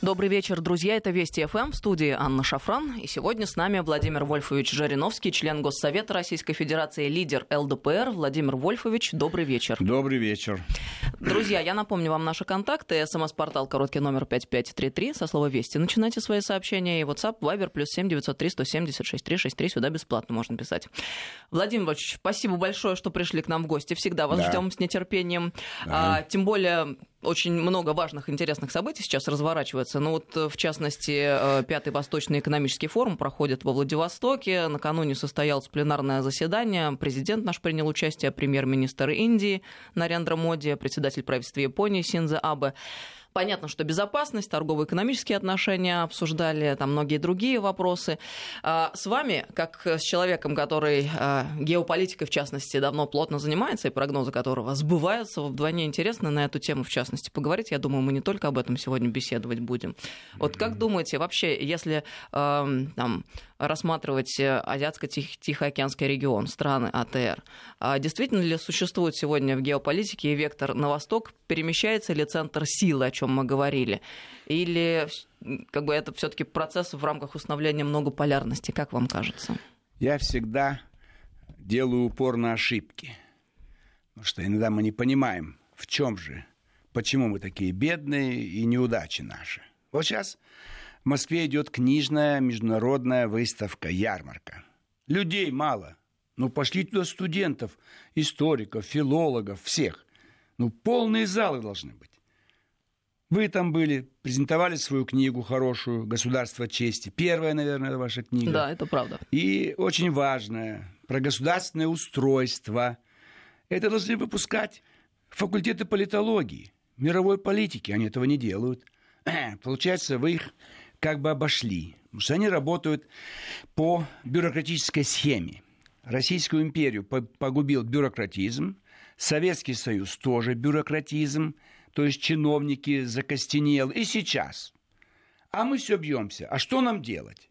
Добрый вечер, друзья. Это Вести ФМ в студии Анна Шафран. И сегодня с нами Владимир Вольфович Жириновский, член Госсовета Российской Федерации, лидер ЛДПР. Владимир Вольфович, добрый вечер. Добрый вечер. Друзья, я напомню вам наши контакты. СМС-портал короткий номер 5533. Со слова «Вести» начинайте свои сообщения. И WhatsApp, Viber, плюс 7 903 176 363. Сюда бесплатно можно писать. Владимир Вольфович, спасибо большое, что пришли к нам в гости. Всегда вас да. ждем с нетерпением. Да. А, тем более очень много важных, интересных событий сейчас разворачивается. Ну вот, в частности, э, Пятый Восточный экономический форум проходит во Владивостоке. Накануне состоялось пленарное заседание. Президент наш принял участие, премьер-министр Индии Нарендра Моди, председатель правительства Японии Синза Абе. Понятно, что безопасность, торгово-экономические отношения обсуждали, там многие другие вопросы. А, с вами, как с человеком, который а, геополитикой, в частности, давно плотно занимается, и прогнозы которого сбываются, вдвойне интересно на эту тему, в частности, поговорить. Я думаю, мы не только об этом сегодня беседовать будем. Вот как думаете, вообще, если там, рассматривать э, Азиатско-Тихоокеанский регион, страны АТР. А действительно ли существует сегодня в геополитике вектор на восток? Перемещается ли центр силы, о чем мы говорили? Или как бы это все-таки процесс в рамках установления многополярности, как вам кажется? Я всегда делаю упор на ошибки. Потому что иногда мы не понимаем, в чем же, почему мы такие бедные и неудачи наши. Вот сейчас Москве идет книжная международная выставка, ярмарка. Людей мало. Ну, пошли туда студентов, историков, филологов, всех. Ну, полные залы должны быть. Вы там были, презентовали свою книгу хорошую «Государство чести». Первая, наверное, ваша книга. Да, это правда. И очень важная, про государственное устройство. Это должны выпускать факультеты политологии, мировой политики. Они этого не делают. Получается, вы их как бы обошли. Потому что они работают по бюрократической схеме. Российскую империю погубил бюрократизм, Советский Союз тоже бюрократизм, то есть чиновники закостенел. И сейчас. А мы все бьемся. А что нам делать?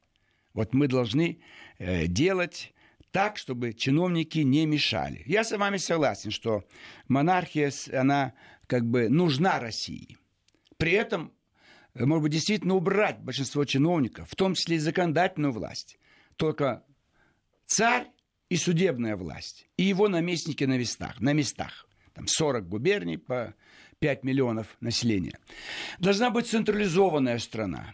Вот мы должны э, делать так, чтобы чиновники не мешали. Я с вами согласен, что монархия, она как бы нужна России. При этом может быть, действительно убрать большинство чиновников, в том числе и законодательную власть. Только царь и судебная власть, и его наместники на местах. На местах. Там 40 губерний по 5 миллионов населения. Должна быть централизованная страна.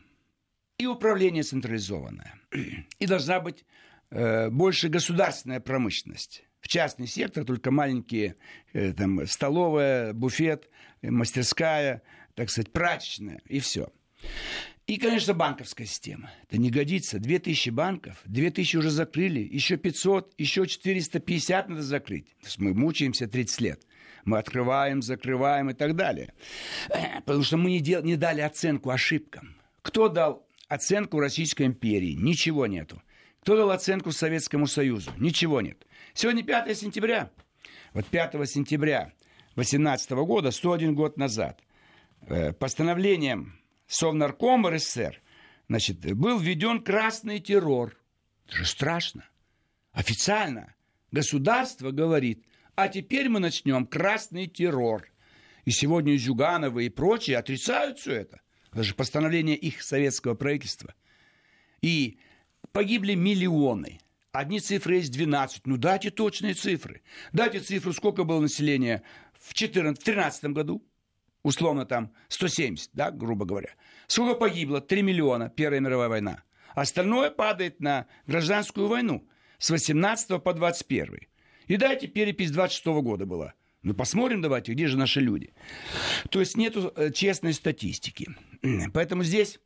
И управление централизованное. И должна быть э, больше государственная промышленность. В частный сектор только маленькие, э, там, столовая, буфет, э, мастерская, так сказать, прачечная, и все. И, конечно, банковская система. Это не годится. 2000 банков, 2000 уже закрыли, еще 500, еще 450 надо закрыть. То есть мы мучаемся 30 лет. Мы открываем, закрываем и так далее. Потому что мы не, дел, не дали оценку ошибкам. Кто дал оценку Российской империи? Ничего нету. Кто дал оценку Советскому Союзу? Ничего нет. Сегодня 5 сентября. Вот 5 сентября 2018 года, 101 год назад – постановлением Совнаркома РСФСР значит, был введен красный террор. Это же страшно. Официально государство говорит, а теперь мы начнем красный террор. И сегодня Зюгановы и прочие отрицают все это. Даже постановление их советского правительства. И погибли миллионы. Одни цифры есть 12. Ну дайте точные цифры. Дайте цифру, сколько было населения в 2013 году, условно там 170, да, грубо говоря. Сколько погибло? 3 миллиона, Первая мировая война. Остальное падает на гражданскую войну с 18 по 21. И дайте перепись 26 года была. Ну, посмотрим давайте, где же наши люди. То есть нету э, честной статистики. Поэтому здесь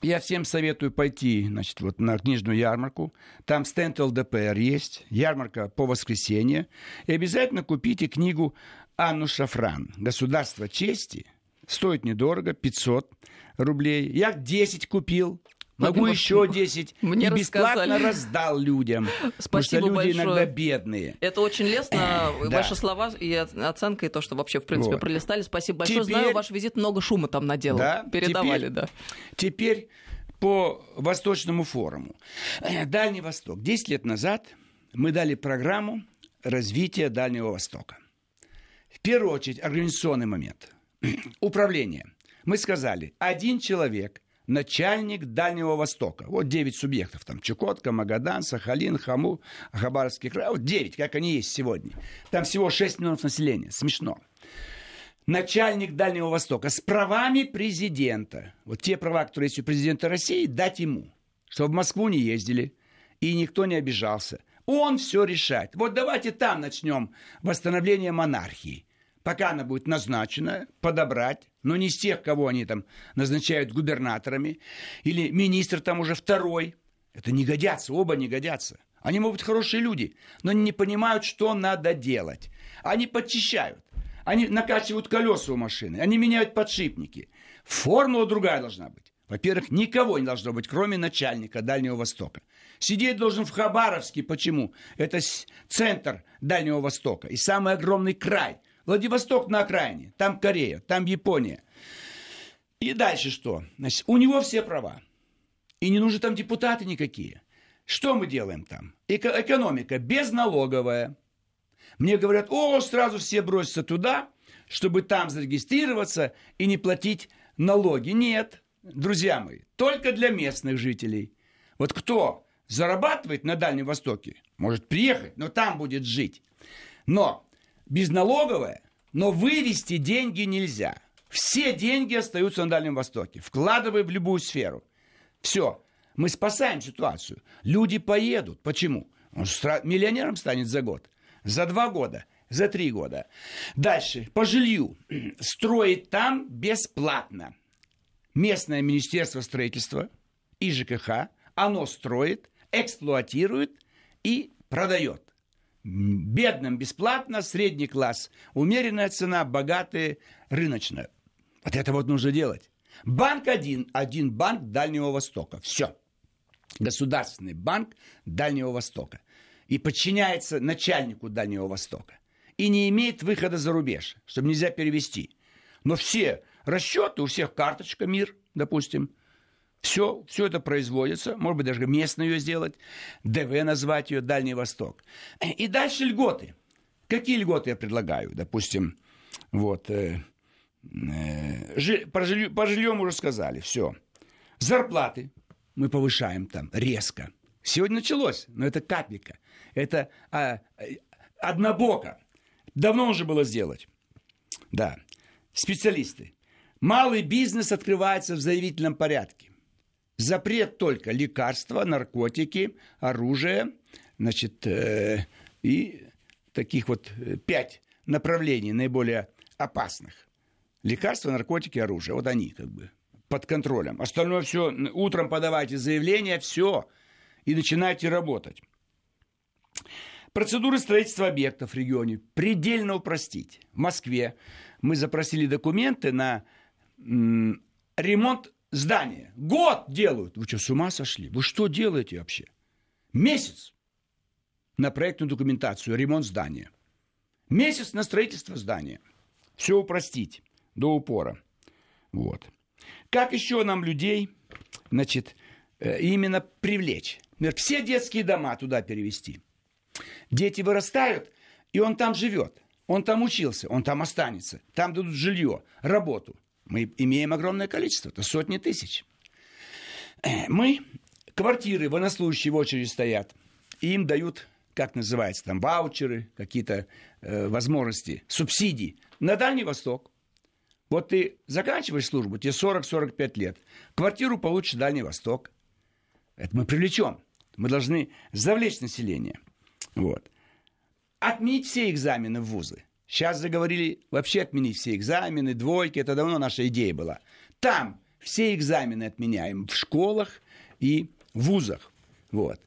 я всем советую пойти значит, вот на книжную ярмарку. Там стенд ЛДПР есть, ярмарка по воскресенье. И обязательно купите книгу Анну Шафран «Государство чести». Стоит недорого, 500 рублей. Я 10 купил. Могу еще 10 Мне и бесплатно рассказали. раздал людям. Спасибо потому что люди большое. иногда бедные. Это очень лестно. Ваши слова и оценка, и то, что вообще, в принципе, вот. пролистали. Спасибо большое. Теперь... Знаю, ваш визит много шума там наделал. Да? Передавали, теперь, да. Теперь по Восточному форуму. Дальний Восток. Десять лет назад мы дали программу развития Дальнего Востока. В первую очередь, организационный момент. Управление. Мы сказали, один человек – начальник Дальнего Востока. Вот 9 субъектов. Там Чукотка, Магадан, Сахалин, Хаму, Хабаровский край. Вот 9, как они есть сегодня. Там всего 6 миллионов населения. Смешно. Начальник Дальнего Востока с правами президента. Вот те права, которые есть у президента России, дать ему. Чтобы в Москву не ездили. И никто не обижался. Он все решает. Вот давайте там начнем восстановление монархии пока она будет назначена, подобрать, но не с тех, кого они там назначают губернаторами, или министр там уже второй. Это не годятся, оба не годятся. Они могут быть хорошие люди, но не понимают, что надо делать. Они подчищают, они накачивают колеса у машины, они меняют подшипники. Формула другая должна быть. Во-первых, никого не должно быть, кроме начальника Дальнего Востока. Сидеть должен в Хабаровске. Почему? Это центр Дальнего Востока и самый огромный край – Владивосток на окраине, там Корея, там Япония. И дальше что? Значит, у него все права. И не нужны там депутаты никакие. Что мы делаем там? Эко- экономика безналоговая. Мне говорят, о, сразу все бросятся туда, чтобы там зарегистрироваться и не платить налоги. Нет, друзья мои, только для местных жителей. Вот кто зарабатывает на Дальнем Востоке, может приехать, но там будет жить. Но безналоговая, но вывести деньги нельзя. Все деньги остаются на Дальнем Востоке. Вкладывай в любую сферу. Все. Мы спасаем ситуацию. Люди поедут. Почему? Он миллионером станет за год. За два года. За три года. Дальше. По жилью. Строить там бесплатно. Местное министерство строительства и ЖКХ. Оно строит, эксплуатирует и продает. Бедным бесплатно, средний класс умеренная цена, богатые рыночная. Вот это вот нужно делать. Банк один, один банк Дальнего Востока. Все. Государственный банк Дальнего Востока. И подчиняется начальнику Дальнего Востока. И не имеет выхода за рубеж, чтобы нельзя перевести. Но все расчеты, у всех карточка МИР, допустим, все, все это производится, может быть, даже местно ее сделать, ДВ назвать ее, Дальний Восток. И дальше льготы. Какие льготы я предлагаю? Допустим, вот, э, э, жи, жилью, по жильем уже сказали, все. Зарплаты мы повышаем там резко. Сегодня началось, но это капелька. Это а, однобоко. Давно уже было сделать. Да. Специалисты. Малый бизнес открывается в заявительном порядке. Запрет только лекарства, наркотики, оружие, значит, э, и таких вот э, пять направлений наиболее опасных. Лекарства, наркотики, оружие. Вот они как бы под контролем. Остальное все, утром подавайте заявление, все, и начинайте работать. Процедуры строительства объектов в регионе предельно упростить. В Москве мы запросили документы на ремонт здание. Год делают. Вы что, с ума сошли? Вы что делаете вообще? Месяц на проектную документацию, ремонт здания. Месяц на строительство здания. Все упростить до упора. Вот. Как еще нам людей, значит, э, именно привлечь? Например, все детские дома туда перевести. Дети вырастают, и он там живет. Он там учился, он там останется. Там дадут жилье, работу. Мы имеем огромное количество, это сотни тысяч. Мы, квартиры военнослужащие в очереди стоят, и им дают, как называется, там ваучеры, какие-то э, возможности, субсидии на Дальний Восток. Вот ты заканчиваешь службу, тебе 40-45 лет, квартиру получишь Дальний Восток. Это мы привлечем. Мы должны завлечь население. Вот. Отменить все экзамены в вузы. Сейчас заговорили вообще отменить все экзамены, двойки. Это давно наша идея была. Там все экзамены отменяем в школах и вузах. Вот.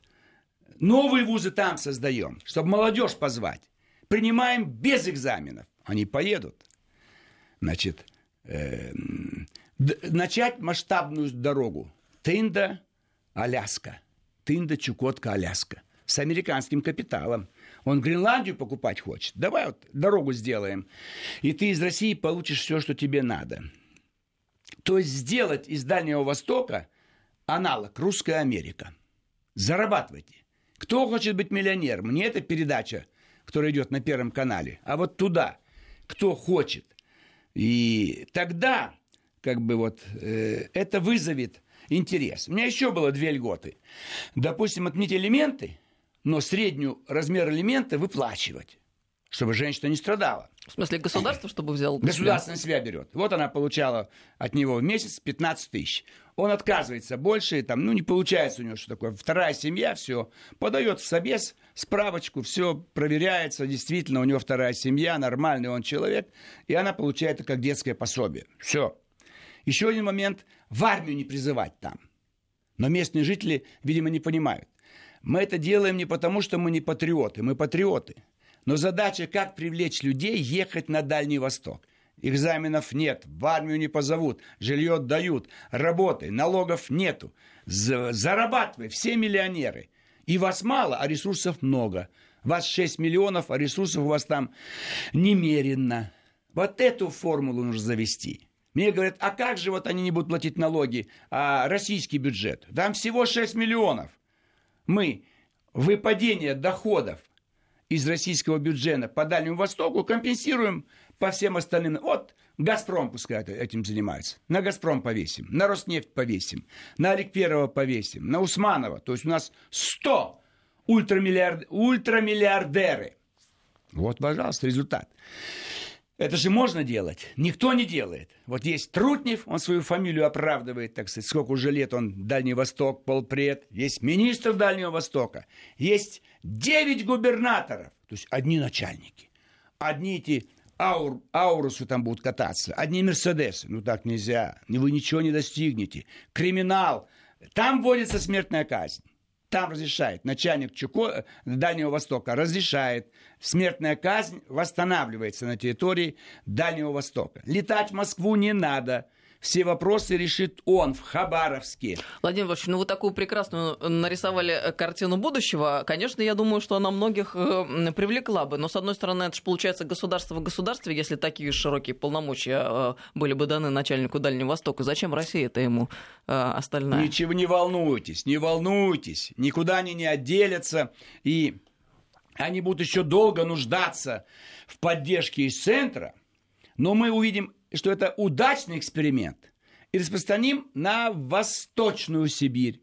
Новые вузы там создаем, чтобы молодежь позвать. Принимаем без экзаменов. Они поедут. Значит, э, начать масштабную дорогу. Тында, Аляска. Тында, Чукотка, Аляска. С американским капиталом. Он Гренландию покупать хочет. Давай вот дорогу сделаем. И ты из России получишь все, что тебе надо. То есть сделать из Дальнего Востока аналог Русская Америка. Зарабатывайте. Кто хочет быть миллионером? Не эта передача, которая идет на Первом канале, а вот туда. кто хочет. И тогда, как бы вот, э, это вызовет интерес. У меня еще было две льготы. Допустим, отменить элементы, но среднюю размер элемента выплачивать чтобы женщина не страдала. В смысле, государство, чтобы взял? Государство на себя берет. Вот она получала от него в месяц 15 тысяч. Он отказывается больше, там, ну, не получается у него что такое. Вторая семья, все, подает в собес справочку, все проверяется, действительно, у него вторая семья, нормальный он человек, и она получает это как детское пособие. Все. Еще один момент, в армию не призывать там. Но местные жители, видимо, не понимают. Мы это делаем не потому, что мы не патриоты, мы патриоты – но задача, как привлечь людей ехать на Дальний Восток. Экзаменов нет, в армию не позовут, жилье дают, работы, налогов нету. Зарабатывай, все миллионеры. И вас мало, а ресурсов много. Вас 6 миллионов, а ресурсов у вас там немерено. Вот эту формулу нужно завести. Мне говорят, а как же вот они не будут платить налоги, а российский бюджет? Там всего 6 миллионов. Мы выпадение доходов из российского бюджета по Дальнему Востоку компенсируем по всем остальным. Вот Газпром пускай этим занимается. На Газпром повесим, на Роснефть повесим, на Аликперова повесим, на Усманова. То есть у нас 100 ультрамиллиард... ультрамиллиардеры. Вот, пожалуйста, результат. Это же можно делать. Никто не делает. Вот есть Трутнев, он свою фамилию оправдывает, так сказать, сколько уже лет он Дальний Восток, полпред. Есть министр Дальнего Востока. Есть девять губернаторов. То есть одни начальники. Одни эти аур, аурусы там будут кататься. Одни Мерседесы. Ну так нельзя. Вы ничего не достигнете. Криминал. Там вводится смертная казнь там разрешает. Начальник Чуко... Дальнего Востока разрешает. Смертная казнь восстанавливается на территории Дальнего Востока. Летать в Москву не надо все вопросы решит он в Хабаровске. Владимир Владимирович, ну вы такую прекрасную нарисовали э, картину будущего. Конечно, я думаю, что она многих э, привлекла бы. Но, с одной стороны, это же получается государство в государстве, если такие широкие полномочия э, были бы даны начальнику Дальнего Востока. Зачем Россия это ему остальная? Ничего не волнуйтесь, не волнуйтесь. Никуда они не отделятся. И они будут еще долго нуждаться в поддержке из центра. Но мы увидим что это удачный эксперимент, и распространим на Восточную Сибирь,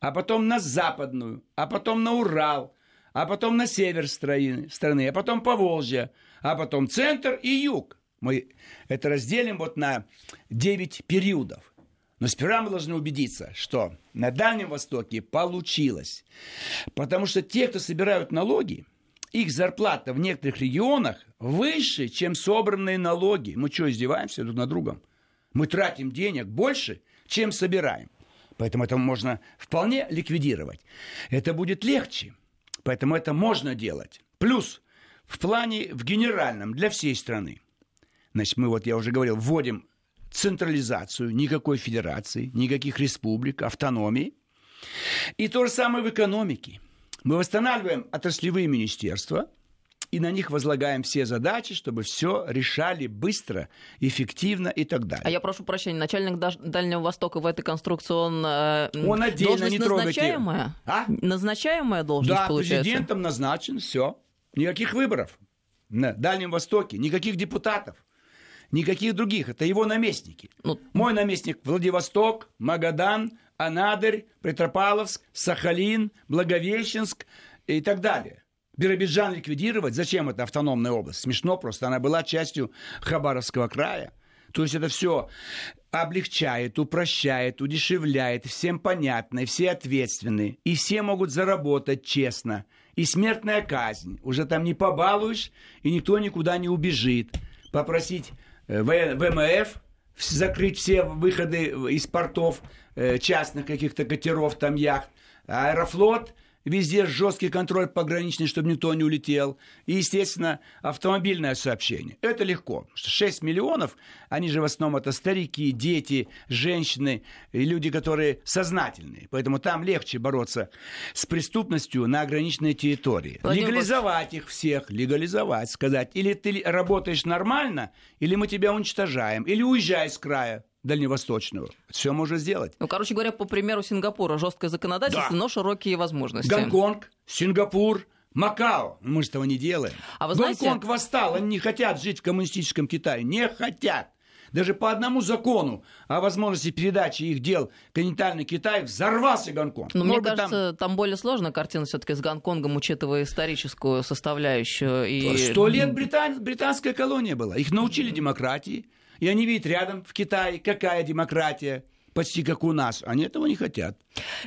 а потом на Западную, а потом на Урал, а потом на север страны, а потом по Волжье, а потом центр и юг. Мы это разделим вот на 9 периодов. Но сперва мы должны убедиться, что на Дальнем Востоке получилось. Потому что те, кто собирают налоги, их зарплата в некоторых регионах выше, чем собранные налоги. Мы что, издеваемся друг над другом? Мы тратим денег больше, чем собираем. Поэтому это можно вполне ликвидировать. Это будет легче. Поэтому это можно делать. Плюс в плане, в генеральном, для всей страны. Значит, мы, вот я уже говорил, вводим централизацию, никакой федерации, никаких республик, автономии. И то же самое в экономике. Мы восстанавливаем отраслевые министерства, и на них возлагаем все задачи, чтобы все решали быстро, эффективно и так далее. А я прошу прощения, начальник Дальнего Востока в этой конструкции, он, э, он отдельно должность не назначаемая? А? Назначаемая должность, да, получается? президентом назначен, все. Никаких выборов на Дальнем Востоке, никаких депутатов никаких других. Это его наместники. Ну... Мой наместник Владивосток, Магадан, Анадырь, Петропавловск, Сахалин, Благовещенск и так далее. Биробиджан ликвидировать, зачем это автономная область? Смешно просто, она была частью Хабаровского края. То есть это все облегчает, упрощает, удешевляет, всем понятно, все ответственны, и все могут заработать честно. И смертная казнь. Уже там не побалуешь, и никто никуда не убежит. Попросить э, ВМФ закрыть все выходы из портов э, частных каких-то катеров, там яхт. Аэрофлот – Везде жесткий контроль пограничный, чтобы никто не улетел. И, естественно, автомобильное сообщение. Это легко. 6 миллионов, они же в основном это старики, дети, женщины, и люди, которые сознательные. Поэтому там легче бороться с преступностью на ограниченной территории. Владимир легализовать их всех, легализовать, сказать, или ты работаешь нормально, или мы тебя уничтожаем, или уезжай с края дальневосточного. Все можно сделать. Ну, короче говоря, по примеру Сингапура, жесткое законодательство, да. но широкие возможности. Гонконг, Сингапур, Макао. Мы же этого не делаем. А вы Гонконг знаете- восстал. Они не хотят жить в коммунистическом Китае. Не хотят. Даже по одному закону о возможности передачи их дел континентальный Китай взорвался Гонконг. Но Ну, мне Может там- кажется, там... более сложная картина все-таки с Гонконгом, учитывая историческую составляющую. И... Сто лет британ- британская колония была. Их научили демократии. И они видят рядом в Китае, какая демократия, почти как у нас. Они этого не хотят.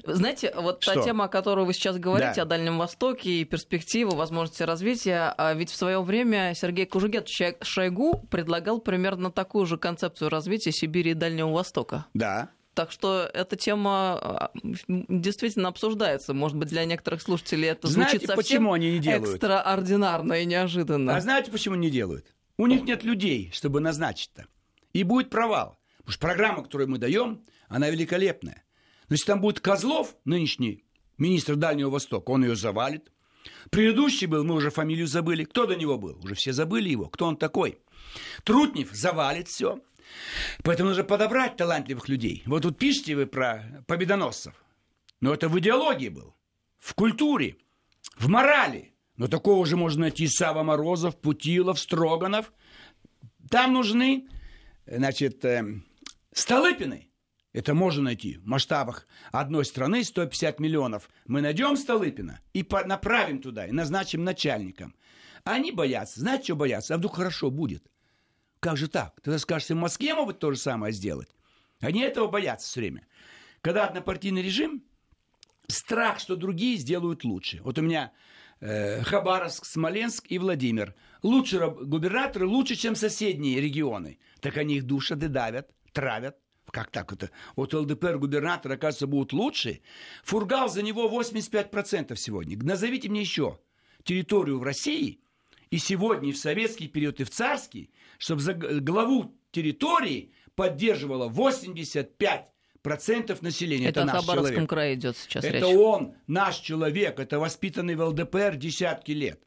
Знаете, вот та Что? тема, о которой вы сейчас говорите, Да. о Дальнем Востоке и перспективы, возможности развития, а ведь в свое время Сергей Кужугетович Шойгу предлагал примерно такую же концепцию развития Сибири и Дальнего Востока. Да. Так что эта тема а, действительно обсуждается. Может быть, для некоторых слушателей это Знаете, звучит совсем почему они не делают? экстраординарно и неожиданно. А знаете, почему не делают? У них нет людей, чтобы назначить-то. И будет провал. Потому что программа, которую мы даем, она великолепная. Но если там будет Козлов, нынешний министр Дальнего Востока, он ее завалит. Предыдущий был, мы уже фамилию забыли. Кто до него был? Уже все забыли его. Кто он такой? Трутнев завалит все. Поэтому нужно подобрать талантливых людей. Вот тут пишете вы про победоносцев. Но это в идеологии был, в культуре, в морали. Но такого же можно найти Сава Морозов, Путилов, Строганов. Там нужны, значит, эм, Столыпины. Это можно найти в масштабах одной страны 150 миллионов. Мы найдем Столыпина и направим туда, и назначим начальником. Они боятся. Знаете, что боятся? А вдруг хорошо будет? Как же так? Тогда скажешь, в Москве могут то же самое сделать. Они этого боятся все время. Когда однопартийный режим, страх, что другие сделают лучше. Вот у меня э, Хабаровск, Смоленск и Владимир. Лучше губернаторы лучше, чем соседние регионы. Так они их душат и давят, травят. Как так это? Вот ЛДПР губернатор, оказывается, будут лучше. Фургал за него 85% сегодня. Назовите мне еще территорию в России, и сегодня, и в советский период, и в царский, чтобы за главу территории поддерживало 85% населения. это Это, наш Хабаровском человек. крае идет сейчас Это речь. он, наш человек, это воспитанный в ЛДПР десятки лет.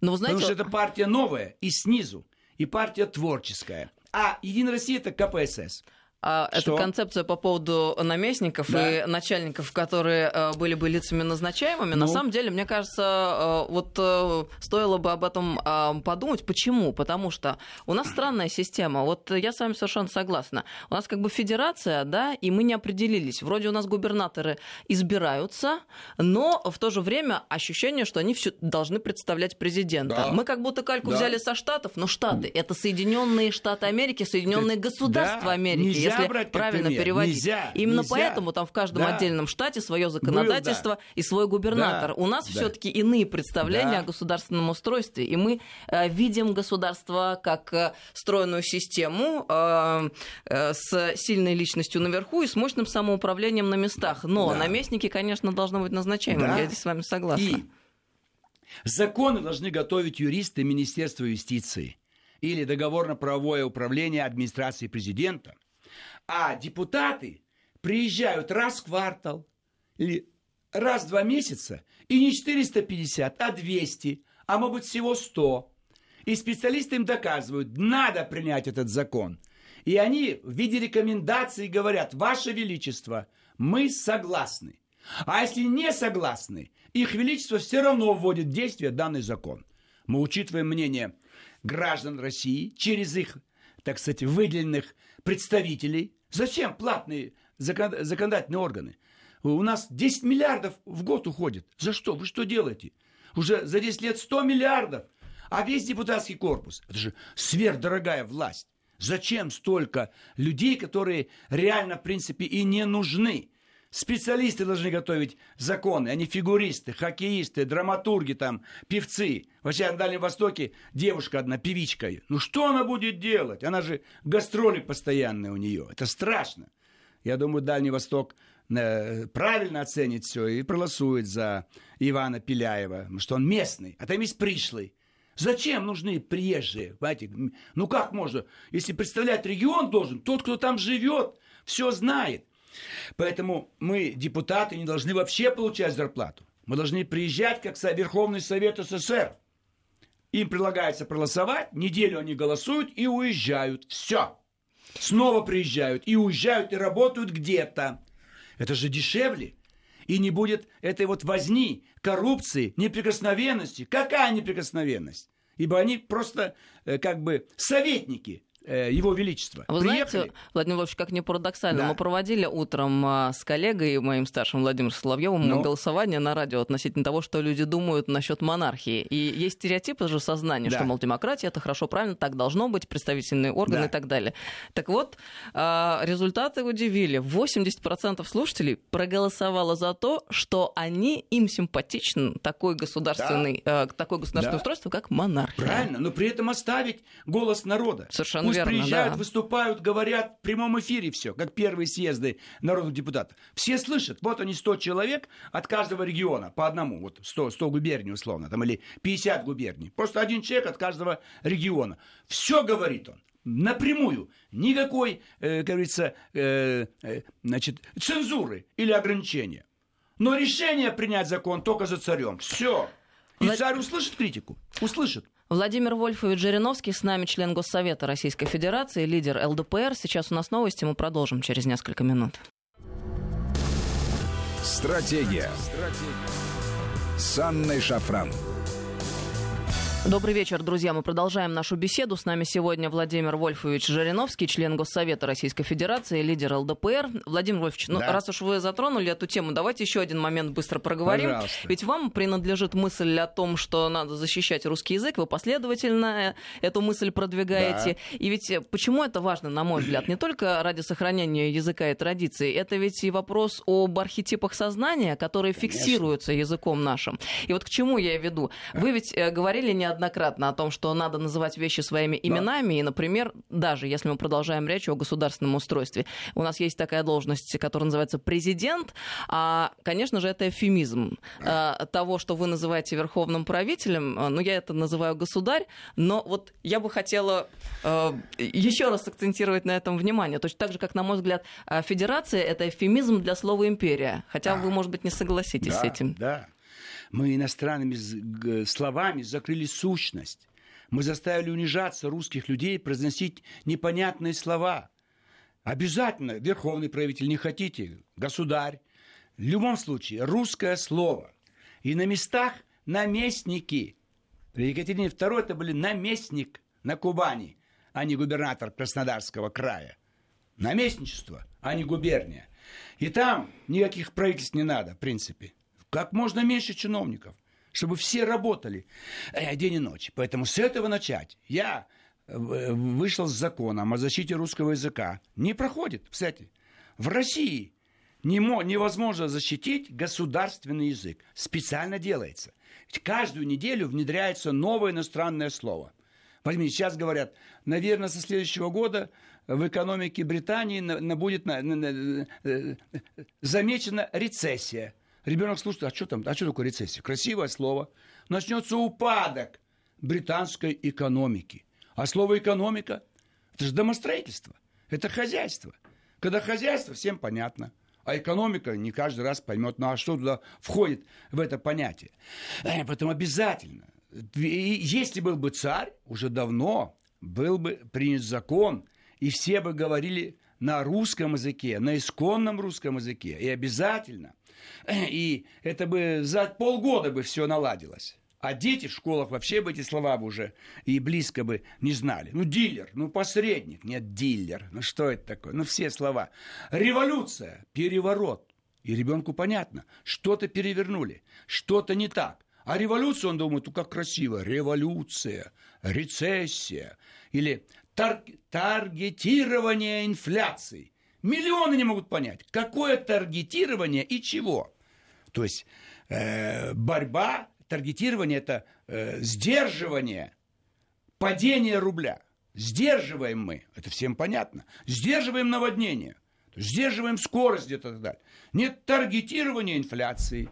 Но вы знаете, Потому что это партия новая и снизу, и партия творческая. А Единая Россия это КПСС. А эта Что? концепция по поводу наместников Да. и начальников, которые э, были бы лицами назначаемыми, на Ну? самом деле, мне кажется, э, вот э, стоило бы об этом э, подумать. Почему? Потому что у нас странная система. Вот я с вами совершенно согласна. У нас как бы федерация, да, и мы не определились. Вроде у нас губернаторы избираются, но в то же время ощущение, что они всё должны представлять президента. Да. Мы как будто кальку Да. взяли со Штатов, но Штаты это Соединенные Штаты Америки, Соединенные Да, государства Америки если брать правильно пример. переводить. Нельзя, Именно нельзя. поэтому там в каждом Да. отдельном штате свое законодательство да. и свой губернатор. Да, У нас да. все-таки иные представления Да. о государственном устройстве, и мы э, видим государство как э, стройную систему э, э, с сильной личностью наверху и с мощным самоуправлением на местах. Но Да. наместники, конечно, должны быть назначаемыми. Да. Я здесь с вами согласна. И законы должны готовить юристы Министерства юстиции или договорно-правовое управление администрации президента. А депутаты приезжают раз в квартал или раз в два месяца, и не 450, а 200, а может быть всего 100. И специалисты им доказывают, надо принять этот закон. И они в виде рекомендаций говорят, Ваше Величество, мы согласны. А если не согласны, их Величество все равно вводит в действие данный закон. Мы учитываем мнение граждан России через их, так сказать, выделенных представителей. Зачем платные закон- законодательные органы? У нас 10 миллиардов в год уходит. За что? Вы что делаете? Уже за 10 лет 100 миллиардов. А весь депутатский корпус, это же сверхдорогая власть. Зачем столько людей, которые реально, в принципе, и не нужны? Специалисты должны готовить законы, а не фигуристы, хоккеисты, драматурги, там, певцы. Вообще на Дальнем Востоке девушка одна, певичка. Ну что она будет делать? Она же гастроли постоянные у нее. Это страшно. Я думаю, Дальний Восток э, правильно оценит все и проголосует за Ивана Пеляева, что он местный, а там есть пришлый. Зачем нужны приезжие? Понимаете? Ну как можно? Если представлять регион должен, тот, кто там живет, все знает. Поэтому мы, депутаты, не должны вообще получать зарплату. Мы должны приезжать, как Верховный Совет СССР. Им предлагается проголосовать, неделю они голосуют и уезжают. Все. Снова приезжают и уезжают, и работают где-то. Это же дешевле. И не будет этой вот возни, коррупции, неприкосновенности. Какая неприкосновенность? Ибо они просто э, как бы советники его Величество. Вы Приехали. знаете, Владимир Владимирович, как не парадоксально, Да. мы проводили утром а, с коллегой, моим старшим Владимиром Соловьевым, Ну? голосование на радио относительно того, что люди думают насчет монархии. И есть стереотипы же сознания, Да. что, мол, демократия это хорошо, правильно, так должно быть, представительные органы Да. и так далее. Так вот, а, результаты удивили. 80% слушателей проголосовало за то, что они, им симпатичен такой государственный, э, такое государственное Да. устройство, как монархия. Правильно, но при этом оставить голос народа. Совершенно Пусть верно, приезжают, да. выступают, говорят в прямом эфире все, как первые съезды народных депутатов. Все слышат, вот они 100 человек от каждого региона, по одному, вот 100, 100 губерний условно, там, или 50 губерний. Просто один человек от каждого региона. Все говорит он. Напрямую. Никакой, э, как говорится, э, э, значит, цензуры или ограничения. Но решение принять закон только за царем. Все. И Влад- царь услышит критику. Услышит. Владимир Вольфович Жириновский с нами, член Госсовета Российской Федерации, лидер ЛДПР. Сейчас у нас новости, мы продолжим через несколько минут. Стратегия. С Анной Шафран. Добрый вечер, друзья. Мы продолжаем нашу беседу. С нами сегодня Владимир Вольфович Жириновский, член Госсовета Российской Федерации, лидер ЛДПР. Владимир Вольфович, ну, Да. раз уж вы затронули эту тему, давайте еще один момент быстро проговорим. Пожалуйста. Ведь вам принадлежит мысль о том, что надо защищать русский язык. Вы последовательно э, эту мысль продвигаете. И ведь э, почему это важно, на мой взгляд? Не только ради сохранения языка и традиций. Это ведь и вопрос об архетипах сознания, которые фиксируются языком нашим. И вот к чему я веду? Вы ведь э, говорили неоднократно о том, что надо называть вещи своими именами. И, например, даже если мы продолжаем речь о государственном устройстве, у нас есть такая должность, которая называется президент. А, конечно же, это эвфемизм э, того, что вы называете верховным правителем. Э, Ну, я это называю государь. Но вот я бы хотела э, еще раз акцентировать на этом внимание. Точно так же, как, на мой взгляд, э, федерация — это эвфемизм для слова империя. Хотя вы, может быть, не согласитесь с Да, этим. Да. Мы иностранными словами закрыли сущность. Мы заставили унижаться русских людей, произносить непонятные слова. Обязательно, верховный правитель, не хотите, государь. В любом случае, русское слово. И на местах наместники. При Екатерине II это были наместник на Кубани, а не губернатор Краснодарского края. Наместничество, а не губерния. И там никаких правительств не надо, в принципе. Как можно меньше чиновников, чтобы все работали э, день и ночь. Поэтому с этого начать. Я э, вышел с законом о защите русского языка. Не проходит, кстати. В России не мо- невозможно защитить государственный язык. Специально делается. Ведь каждую неделю внедряется новое иностранное слово. Возьмите, сейчас говорят, наверное, со следующего года в экономике Британии на- будет на- на- на- э, замечена рецессия. Ребенок слушает, а что там, а что такое рецессия? Красивое слово. Начнется упадок британской экономики. А слово экономика – это же домостроительство, это хозяйство. Когда хозяйство, всем понятно. А экономика не каждый раз поймет, ну а что туда входит в это понятие. Э, Поэтому обязательно. И если был бы царь, уже давно был бы принят закон, и все бы говорили на русском языке, на исконном русском языке. И обязательно. Э, И это бы за полгода бы все наладилось. А дети в школах вообще бы эти слова бы уже и близко бы не знали. Ну, дилер, ну, посредник. Нет, дилер. Ну, что это такое? Ну, все слова. Революция, переворот. И ребенку понятно, что-то перевернули, что-то не так. А революция, он думает, ну как красиво, революция, рецессия или тар- таргетирование инфляции. Миллионы не могут понять, какое таргетирование и чего. То есть э, борьба, таргетирование – это э, сдерживание падения рубля. Сдерживаем мы, это всем понятно. Сдерживаем наводнение, сдерживаем скорость где-то и так далее. Нет таргетирования инфляции.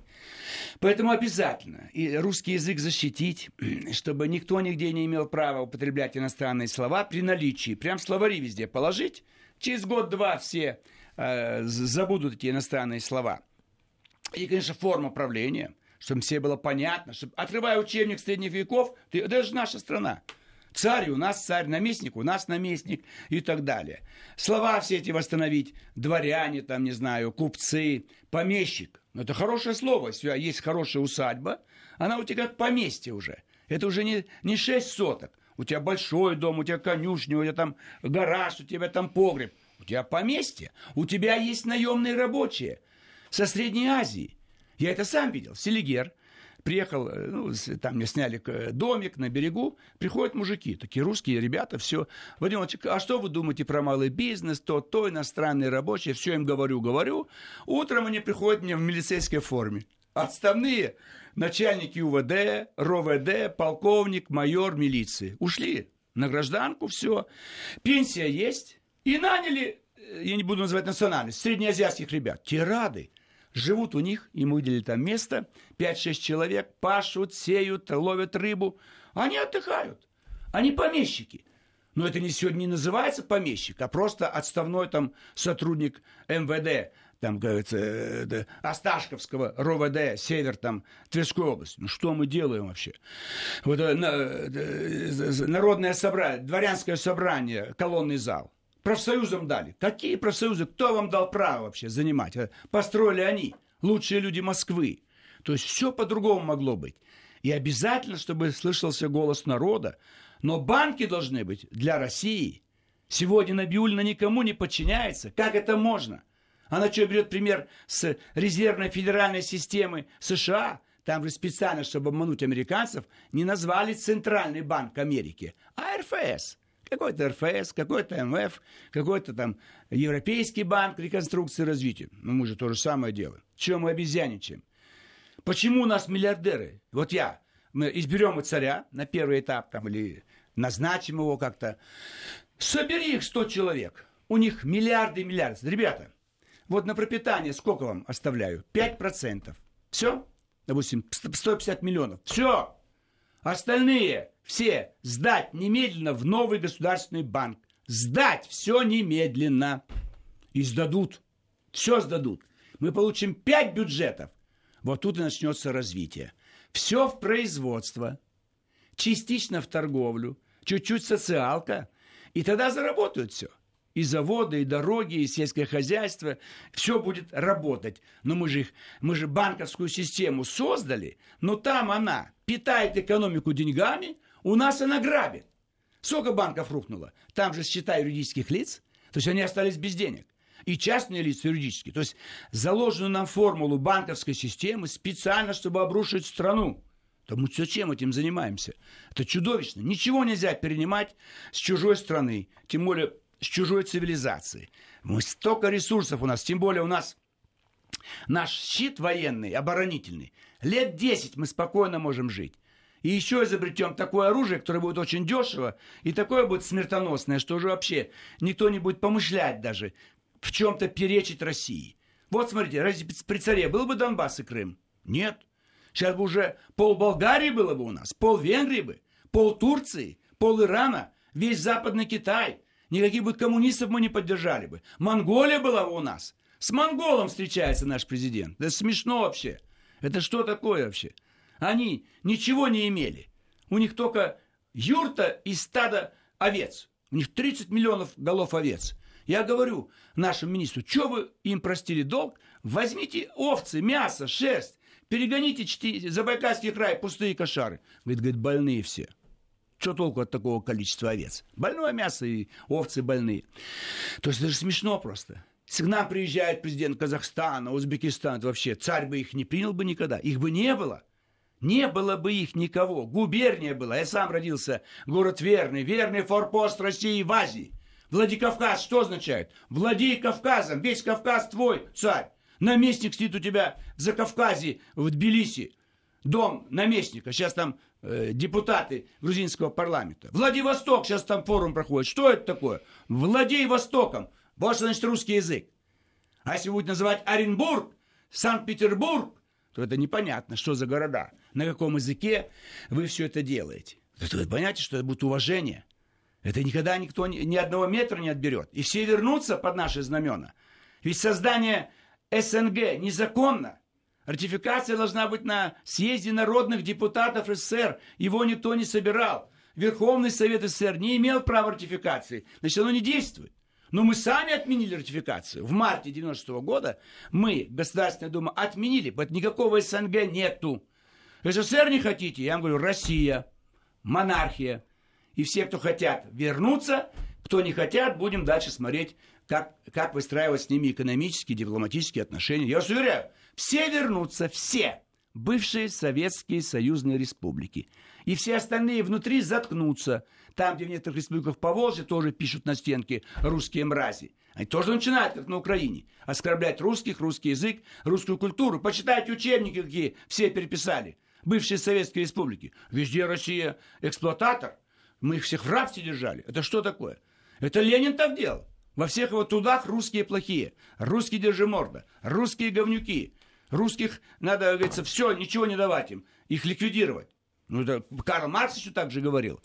Поэтому обязательно и русский язык защитить, чтобы никто нигде не имел права употреблять иностранные слова при наличии. Прям словари везде положить. Через год-два все э, забудут эти иностранные слова. И, конечно, форма правления, чтобы все было понятно, чтобы, открывая учебник средних веков, ты, это же наша страна. Царь у нас царь, наместник у нас наместник и так далее. Слова все эти восстановить, дворяне, там, не знаю, купцы, помещик. Но это хорошее слово, если есть хорошая усадьба, она у тебя как поместье уже. Это уже не, не шесть соток. У тебя большой дом, у тебя конюшня, у тебя там гараж, у тебя там погреб. У тебя поместье. У тебя есть наемные рабочие со Средней Азии. Я это сам видел. Селигер – приехал, э, ну, там мне сняли домик на берегу, приходят мужики, такие русские ребята, все. Вадим а что вы думаете про малый бизнес, то, то, иностранные рабочие, все им говорю, говорю. Утром они приходят мне в милицейской форме. Отставные начальники УВД, РОВД, полковник, майор милиции. Ушли на гражданку, все. Пенсия есть. И наняли, э, я не буду называть национальность, среднеазиатских ребят. Те рады живут у них, им выделили там место, 5-6 человек, пашут, сеют, ловят рыбу. Они отдыхают. Они помещики. Но это не сегодня не называется помещик, а просто отставной там сотрудник МВД, там, говорится, э, Осташковского РОВД, север там, Тверской области. Ну, что мы делаем вообще? Вот э, э, народное собрание, дворянское собрание, колонный зал профсоюзам дали. Какие профсоюзы? Кто вам дал право вообще занимать? Э, построили они, лучшие люди Москвы. То есть все по-другому могло быть. И обязательно, чтобы слышался голос народа. Но банки должны быть для России. Сегодня Набиульна никому не подчиняется. Как это можно? Она что, берет пример с резервной федеральной системы США? Там же специально, чтобы обмануть американцев, не назвали Центральный банк Америки, а РФС – какой-то РФС, какой-то МФ, какой-то там Европейский банк реконструкции и развития. Ну, мы же то же самое делаем. Чем мы обезьяничаем? Почему у нас миллиардеры? Вот я, мы изберем царя на первый этап, там, или назначим его как-то. Собери их 100 человек. У них миллиарды и миллиарды. Ребята, вот на пропитание сколько вам оставляю? 5%. Все? Допустим, 150 миллионов. Все. Остальные все сдать немедленно в новый государственный банк. Сдать все немедленно. И сдадут. Все сдадут. Мы получим пять бюджетов. Вот тут и начнется развитие. Все в производство, частично в торговлю, чуть-чуть социалка, и тогда заработают все. И заводы, и дороги, и сельское хозяйство, все будет работать. Но мы же, их, мы же банковскую систему создали, но там она питает экономику деньгами, у нас она грабит. Сколько банков рухнуло? Там же счета юридических лиц. То есть они остались без денег. И частные лица юридические. То есть заложенную нам формулу банковской системы специально, чтобы обрушить страну. То мы зачем этим занимаемся? Это чудовищно. Ничего нельзя перенимать с чужой страны, тем более с чужой цивилизации. Мы столько ресурсов у нас, тем более у нас наш щит военный, оборонительный. Лет 10 мы спокойно можем жить. И еще изобретем такое оружие, которое будет очень дешево, и такое будет смертоносное, что уже вообще никто не будет помышлять даже в чем-то перечить России. Вот смотрите, разве при царе был бы Донбасс и Крым? Нет. Сейчас бы уже пол Болгарии было бы у нас, пол Венгрии бы, пол Турции, пол Ирана, весь Западный Китай. Никаких бы коммунистов мы не поддержали бы. Монголия была бы у нас. С монголом встречается наш президент. Да смешно вообще. Это что такое вообще? Они ничего не имели. У них только юрта и стадо овец. У них 30 миллионов голов овец. Я говорю нашему министру, что вы им простили долг? Возьмите овцы, мясо, шерсть, перегоните чти, Забайкальский край, пустые кошары. Говорит, говорит, больные все. Что толку от такого количества овец? Больное мясо и овцы больные. То есть это же смешно просто. К нам приезжает президент Казахстана, Узбекистана, вообще царь бы их не принял бы никогда. Их бы не было. Не было бы их никого. Губерния была. Я сам родился. Город верный. Верный форпост России в Азии. Владикавказ что означает? Владей Кавказом. Весь Кавказ твой, царь. Наместник сидит у тебя в Закавказье, в Тбилиси. Дом наместника. Сейчас там э, депутаты грузинского парламента. Владивосток. Сейчас там форум проходит. Что это такое? Владей Востоком. Вот что значит русский язык. А если будет называть Оренбург, Санкт-Петербург, то это непонятно, что за города, на каком языке вы все это делаете. Это вы понимаете, что это будет уважение. Это никогда никто ни, ни одного метра не отберет. И все вернутся под наши знамена. Ведь создание СНГ незаконно. Ратификация должна быть на съезде народных депутатов СССР. Его никто не собирал. Верховный Совет СССР не имел права ратификации, значит, оно не действует. Но мы сами отменили ратификацию. В марте 96 года мы, Государственная Дума, отменили, поэтому никакого СНГ нету. СССР не хотите? Я вам говорю, Россия, монархия. И все, кто хотят вернуться, кто не хотят, будем дальше смотреть, как, как выстраивать с ними экономические, дипломатические отношения. Я вас уверяю, все вернутся, все бывшие советские союзные республики. И все остальные внутри заткнутся. Там, где в некоторых республиках по Волжье тоже пишут на стенке русские мрази. Они тоже начинают, как на Украине, оскорблять русских, русский язык, русскую культуру. Почитайте учебники, какие все переписали. Бывшие советские республики. Везде Россия эксплуататор. Мы их всех в рабстве держали. Это что такое? Это Ленин так делал. Во всех его трудах русские плохие, русские держиморда, русские говнюки. Русских надо, говорится, все, ничего не давать им, их ликвидировать. Ну, это Карл Маркс еще так же говорил.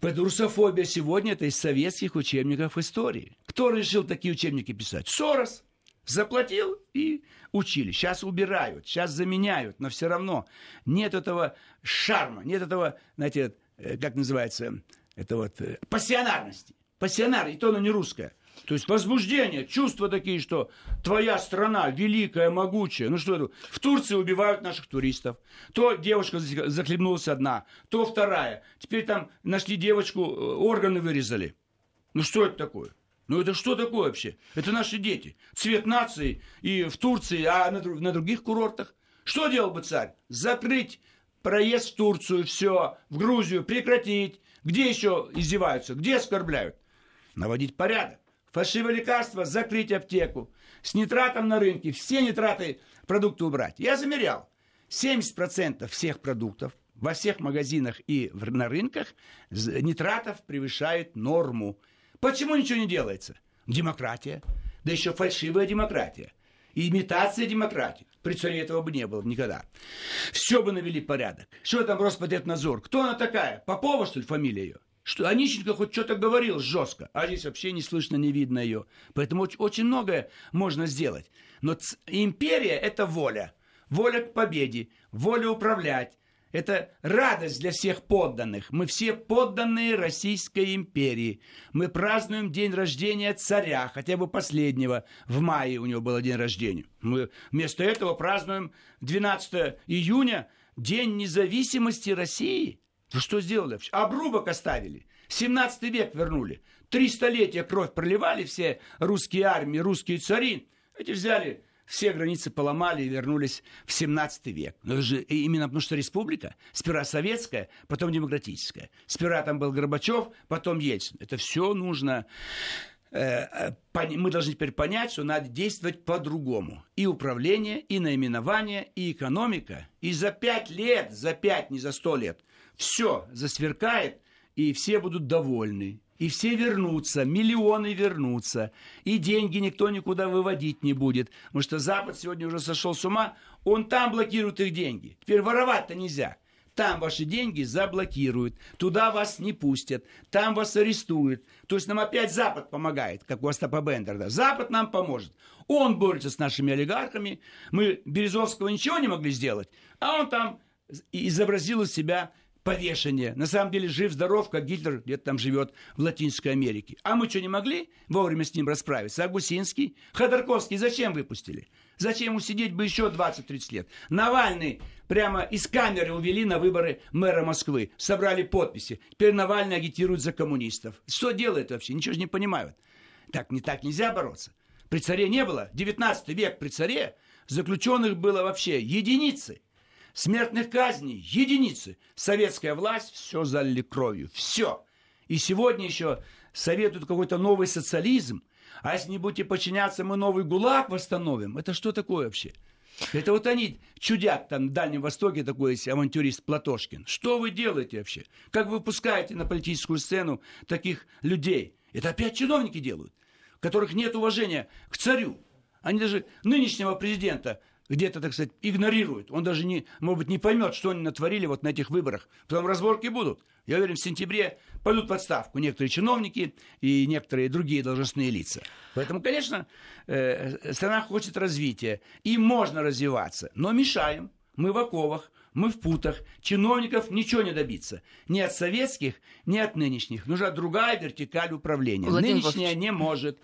Поэтому русофобия сегодня это из советских учебников истории. Кто решил такие учебники писать? Сорос. Заплатил и учили. Сейчас убирают, сейчас заменяют, но все равно нет этого шарма, нет этого, знаете, э, как называется, это вот э, пассионарности. Пассионар, и то оно не русское. То есть возбуждение, чувства такие, что твоя страна великая, могучая. Ну что это? В Турции убивают наших туристов. То девушка захлебнулась одна, то вторая. Теперь там нашли девочку, э, органы вырезали. Ну что это такое? Ну это что такое вообще? Это наши дети. Цвет нации и в Турции, а на, на других курортах. Что делал бы царь? Закрыть проезд в Турцию, все, в Грузию, прекратить. Где еще издеваются? Где оскорбляют? Наводить порядок фальшивое лекарство, закрыть аптеку. С нитратом на рынке все нитраты продукты убрать. Я замерял. 70% всех продуктов во всех магазинах и на рынках нитратов превышает норму. Почему ничего не делается? Демократия. Да еще фальшивая демократия. Имитация демократии. При царе этого бы не было никогда. Все бы навели порядок. Что там Роспотребнадзор? Кто она такая? Попова, что ли, фамилия ее? Что Онищенко хоть что-то говорил жестко, а здесь вообще не слышно, не видно ее. Поэтому очень, многое можно сделать. Но ц- империя – это воля. Воля к победе, воля управлять. Это радость для всех подданных. Мы все подданные Российской империи. Мы празднуем день рождения царя, хотя бы последнего. В мае у него был день рождения. Мы вместо этого празднуем 12 июня, День независимости России – ну что сделали? Обрубок оставили. 17 век вернули. Три столетия кровь проливали все русские армии, русские цари. Эти взяли, все границы поломали и вернулись в 17 век. Но это же именно потому, что республика, сперва советская, потом демократическая. Сперва там был Горбачев, потом Ельцин. Это все нужно э, э, мы должны теперь понять, что надо действовать по-другому. И управление, и наименование, и экономика. И за пять лет, за пять, не за сто лет – все засверкает, и все будут довольны. И все вернутся, миллионы вернутся. И деньги никто никуда выводить не будет. Потому что Запад сегодня уже сошел с ума, он там блокирует их деньги. Теперь воровать-то нельзя. Там ваши деньги заблокируют, туда вас не пустят, там вас арестуют. То есть нам опять Запад помогает, как у Остапа Бендера. Запад нам поможет. Он борется с нашими олигархами. Мы Березовского ничего не могли сделать, а он там изобразил из себя повешение. На самом деле жив-здоров, как Гитлер где-то там живет в Латинской Америке. А мы что, не могли вовремя с ним расправиться? А Гусинский? Ходорковский зачем выпустили? Зачем ему сидеть бы еще 20-30 лет? Навальный прямо из камеры увели на выборы мэра Москвы. Собрали подписи. Теперь Навальный агитирует за коммунистов. Что делает вообще? Ничего же не понимают. Так, не так нельзя бороться. При царе не было. 19 век при царе заключенных было вообще единицы. Смертных казней единицы. Советская власть все залили кровью. Все. И сегодня еще советуют какой-то новый социализм. А если не будете подчиняться, мы новый ГУЛАГ восстановим. Это что такое вообще? Это вот они чудят там в Дальнем Востоке такой есть авантюрист Платошкин. Что вы делаете вообще? Как вы выпускаете на политическую сцену таких людей? Это опять чиновники делают, которых нет уважения к царю. Они даже нынешнего президента где-то, так сказать, игнорирует. Он даже, не, может быть, не поймет, что они натворили вот на этих выборах. Потом разборки будут. Я уверен, в сентябре пойдут в отставку некоторые чиновники и некоторые другие должностные лица. Поэтому, конечно, э, страна хочет развития. И можно развиваться. Но мешаем. Мы в оковах. Мы в путах. Чиновников ничего не добиться. Ни от советских, ни от нынешних. Нужна другая вертикаль управления. Владимир Нынешняя Владимирович. не может.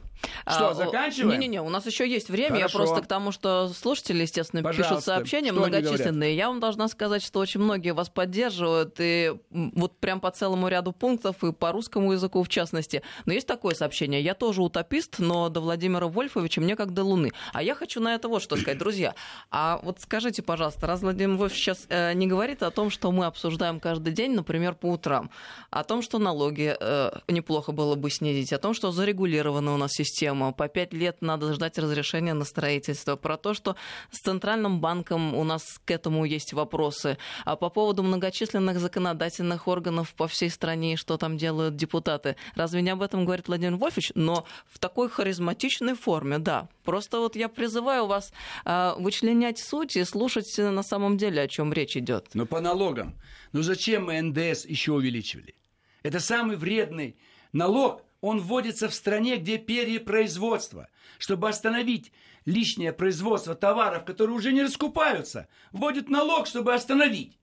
А, Что, о, заканчиваем? Не-не-не, у нас еще есть время. Хорошо. Я просто к тому, что слушатели, естественно, пишут Пожалуйста. сообщения Что многочисленные. Я вам должна сказать, что очень многие вас поддерживают, и вот прям по целому ряду пунктов, и по русскому языку в частности. Но есть такое сообщение. Я тоже утопист, но до Владимира Вольфовича мне как до Луны. А я хочу на это вот что сказать. Друзья, а вот скажите, пожалуйста, раз Владимир Вольфович сейчас э, не говорит о том, что мы обсуждаем каждый день, например, по утрам, о том, что налоги э, неплохо было бы снизить, о том, что зарегулирована у нас система, по пять лет надо ждать разрешения на строительство, про то, что с Центральным банком у нас к этому есть вопросы, а по поводу многочисленных законодательных органов по всей стране, что там делают депутаты. Разве не об этом говорит Владимир Вольфович? Но в такой харизматичной форме, да. Просто вот я призываю вас э, вычленять суть и слушать э, на самом деле, о чем речь идет. Но по налогам. Ну зачем мы НДС еще увеличивали? Это самый вредный налог. Он вводится в стране, где перепроизводство. Чтобы остановить лишнее производство товаров, которые уже не раскупаются, вводит налог, чтобы остановить.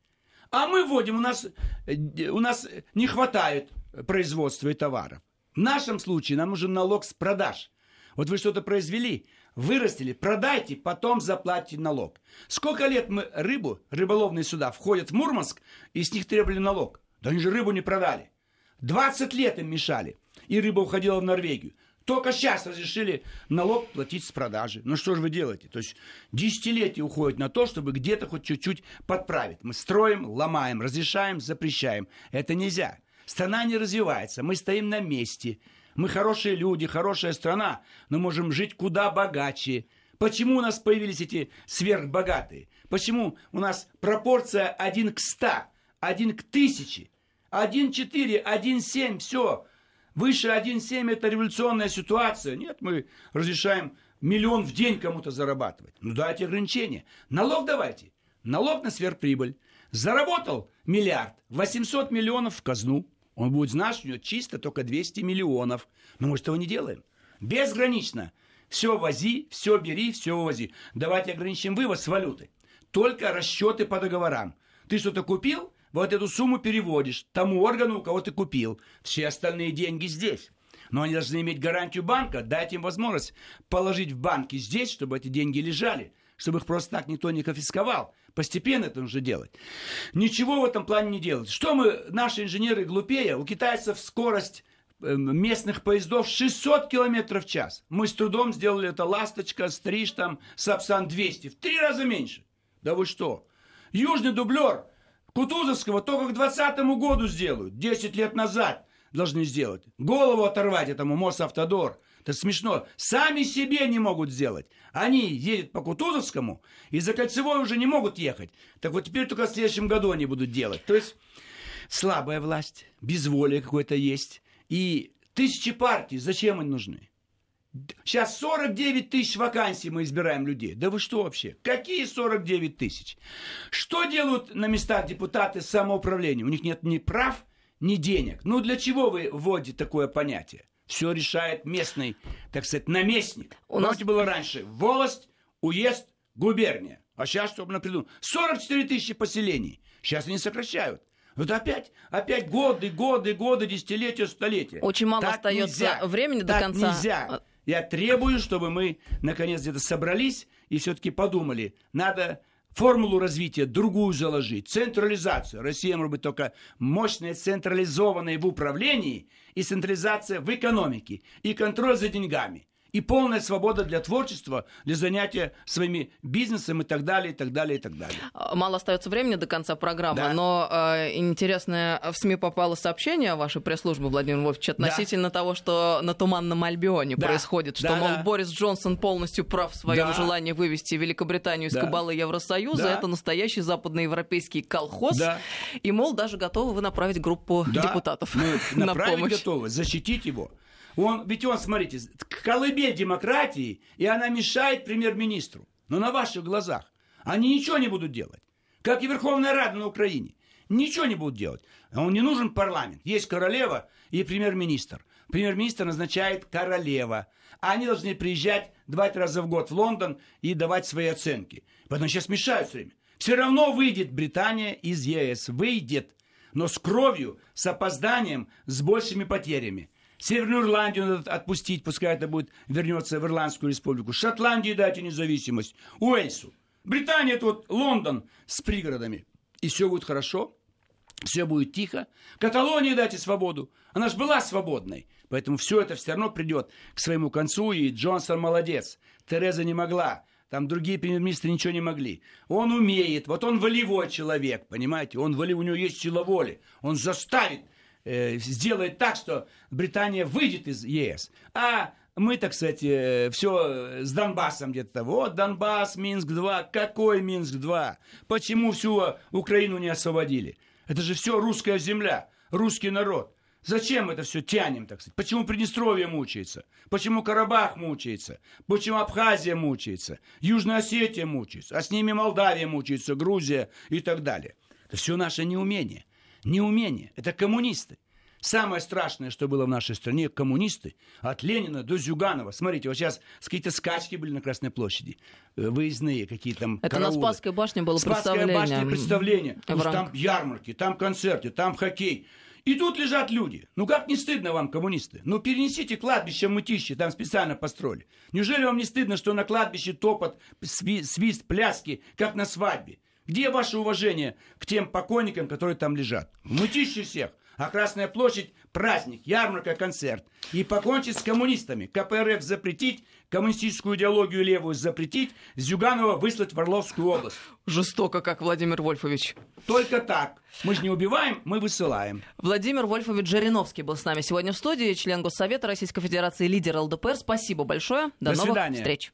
А мы вводим, у нас, э, у нас не хватает производства и товаров. В нашем случае нам нужен налог с продаж. Вот вы что-то произвели, вырастили, продайте, потом заплатите налог. Сколько лет мы рыбу, рыболовные суда, входят в Мурманск и с них требовали налог? Да они же рыбу не продали. 20 лет им мешали, и рыба уходила в Норвегию. Только сейчас разрешили налог платить с продажи. Ну что же вы делаете? То есть десятилетия уходят на то, чтобы где-то хоть чуть-чуть подправить. Мы строим, ломаем, разрешаем, запрещаем. Это нельзя. Страна не развивается, мы стоим на месте. Мы хорошие люди, хорошая страна, но можем жить куда богаче. Почему у нас появились эти сверхбогатые? Почему у нас пропорция 1 к 100, 1 к 1000, 1,4, 1,7, все. Выше 1,7 это революционная ситуация. Нет, мы разрешаем миллион в день кому-то зарабатывать. Ну дайте ограничения. Налог давайте. Налог на сверхприбыль. Заработал миллиард, 800 миллионов в казну. Он будет знать, что у него чисто только 200 миллионов. Но мы же этого не делаем. Безгранично. Все вози, все бери, все вози. Давайте ограничим вывоз валюты. Только расчеты по договорам. Ты что-то купил, вот эту сумму переводишь тому органу, у кого ты купил. Все остальные деньги здесь. Но они должны иметь гарантию банка, дать им возможность положить в банки здесь, чтобы эти деньги лежали, чтобы их просто так никто не конфисковал. Постепенно это нужно делать. Ничего в этом плане не делать. Что мы, наши инженеры глупее, у китайцев скорость э, местных поездов 600 километров в час. Мы с трудом сделали это «Ласточка», «Стриж», там, «Сапсан» 200. В три раза меньше. Да вы что? Южный дублер Кутузовского только к 2020 году сделают. 10 лет назад должны сделать. Голову оторвать этому Мосавтодор. Это смешно. Сами себе не могут сделать. Они едут по Кутузовскому и за кольцевой уже не могут ехать. Так вот теперь только в следующем году они будут делать. То есть слабая власть, безволие какое-то есть. И тысячи партий, зачем они нужны? Сейчас 49 тысяч вакансий мы избираем людей. Да вы что вообще? Какие 49 тысяч? Что делают на местах депутаты самоуправления? У них нет ни прав, ни денег. Ну для чего вы вводите такое понятие? Все решает местный, так сказать, наместник. У нас- было раньше волость, уезд, губерния. А сейчас, чтобы на придумать, 44 тысячи поселений. Сейчас они сокращают. Вот опять, опять годы, годы, годы, десятилетия, столетия. Очень мало Так остается нельзя. времени до Так конца. нельзя. Я требую, чтобы мы наконец где-то собрались и все-таки подумали, надо формулу развития другую заложить, централизацию. Россия может быть только мощная, централизованная в управлении и централизация в экономике, и контроль за деньгами, и полная свобода для творчества, для занятия своими бизнесом и так далее, и так далее, и так далее. Мало остается времени до конца программы, Да. но э, интересное в СМИ попало сообщение вашей пресс-службы, Владимир Вольфович, относительно того, что на Туманном Альбионе Да. происходит, что, Да, мол, да. Борис Джонсон полностью прав в своем Да. желании вывести Великобританию из Да. кабалы Евросоюза. Да. Это настоящий западноевропейский колхоз. Да. И, мол, даже готовы вы направить группу Да, депутатов мы на помощь. готовы, защитить его. Он, ведь он, смотрите, колыбель демократии, и она мешает премьер-министру. Но на ваших глазах. Они ничего не будут делать. Как и Верховная Рада на Украине. Ничего не будут делать. А Он не нужен парламент. Есть королева и премьер-министр. Премьер-министр назначает королева. Они должны приезжать два раза в год в Лондон и давать свои оценки. Поэтому сейчас мешают все время. Все равно выйдет Британия из ЕС. Выйдет. Но с кровью, с опозданием, с большими потерями. Северную Ирландию надо отпустить, пускай это будет, вернется в Ирландскую республику. Шотландии дайте независимость. Уэльсу. Британия это вот Лондон с пригородами. И все будет хорошо, все будет тихо. Каталонии дайте свободу. Она же была свободной. Поэтому все это все равно придет к своему концу, и Джонсон молодец. Тереза не могла. Там другие премьер-министры ничего не могли. Он умеет, вот он волевой человек, понимаете? Он волевой, у него есть сила воли. Он заставит, э, сделает так, что Британия выйдет из ЕС. А мы, так сказать, э, все с Донбассом где-то. Вот Донбасс, Минск-2. Какой Минск-2? Почему всю Украину не освободили? Это же все русская земля, русский народ. Зачем это все тянем, так сказать? Почему Приднестровье мучается? Почему Карабах мучается? Почему Абхазия мучается? Южная Осетия мучается? А с ними Молдавия мучается, Грузия и так далее. Это все наше неумение. Неумение. Это коммунисты. Самое страшное, что было в нашей стране, коммунисты, от Ленина до Зюганова. Смотрите, вот сейчас какие-то скачки были на Красной площади, э, выездные какие-то там Это караулы. на Спасской башне было Спасская представление. башня представление. Там ярмарки, там концерты, там хоккей. И тут лежат люди. Ну как не стыдно вам, коммунисты? Ну перенесите кладбище мытище, там специально построили. Неужели вам не стыдно, что на кладбище топот, свист, пляски, как на свадьбе? Где ваше уважение к тем покойникам, которые там лежат? Мытище всех. А Красная площадь – праздник, ярмарка, концерт. И покончить с коммунистами. КПРФ запретить, коммунистическую идеологию левую запретить, Зюганова выслать в Орловскую область. Жестоко, как Владимир Вольфович. Только так. Мы же не убиваем, мы высылаем. Владимир Вольфович Жириновский был с нами сегодня в студии, член Госсовета Российской Федерации, лидер ЛДПР. Спасибо большое. До, До новых свидания. встреч.